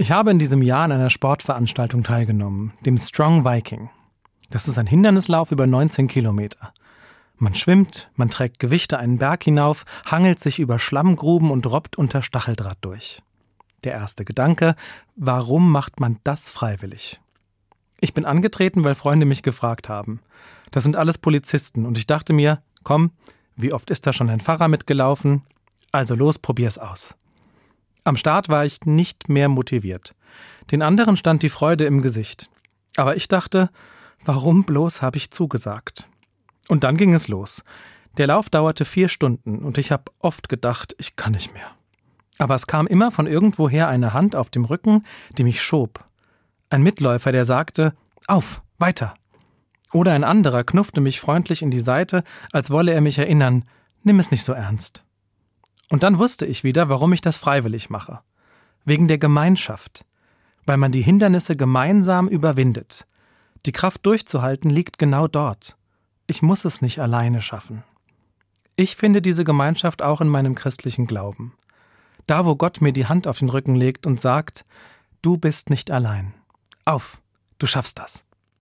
Ich habe in diesem Jahr an einer Sportveranstaltung teilgenommen, dem Strong Viking. Das ist ein Hindernislauf über 19 Kilometer. Man schwimmt, man trägt Gewichte einen Berg hinauf, hangelt sich über Schlammgruben und robbt unter Stacheldraht durch. Der erste Gedanke, warum macht man das freiwillig? Ich bin angetreten, weil Freunde mich gefragt haben. Das sind alles Polizisten und ich dachte mir, komm, wie oft ist da schon ein Pfarrer mitgelaufen? Also los, probier's aus. Am Start war ich nicht mehr motiviert. Den anderen stand die Freude im Gesicht. Aber ich dachte, warum bloß habe ich zugesagt? Und dann ging es los. Der Lauf dauerte vier Stunden und ich habe oft gedacht, ich kann nicht mehr. Aber es kam immer von irgendwoher eine Hand auf dem Rücken, die mich schob. Ein Mitläufer, der sagte, auf, weiter. Oder ein anderer knuffte mich freundlich in die Seite, als wolle er mich erinnern, nimm es nicht so ernst. Und dann wusste ich wieder, warum ich das freiwillig mache. Wegen der Gemeinschaft. Weil man die Hindernisse gemeinsam überwindet. Die Kraft durchzuhalten liegt genau dort. Ich muss es nicht alleine schaffen. Ich finde diese Gemeinschaft auch in meinem christlichen Glauben. Da, wo Gott mir die Hand auf den Rücken legt und sagt, du bist nicht allein. Auf, du schaffst das.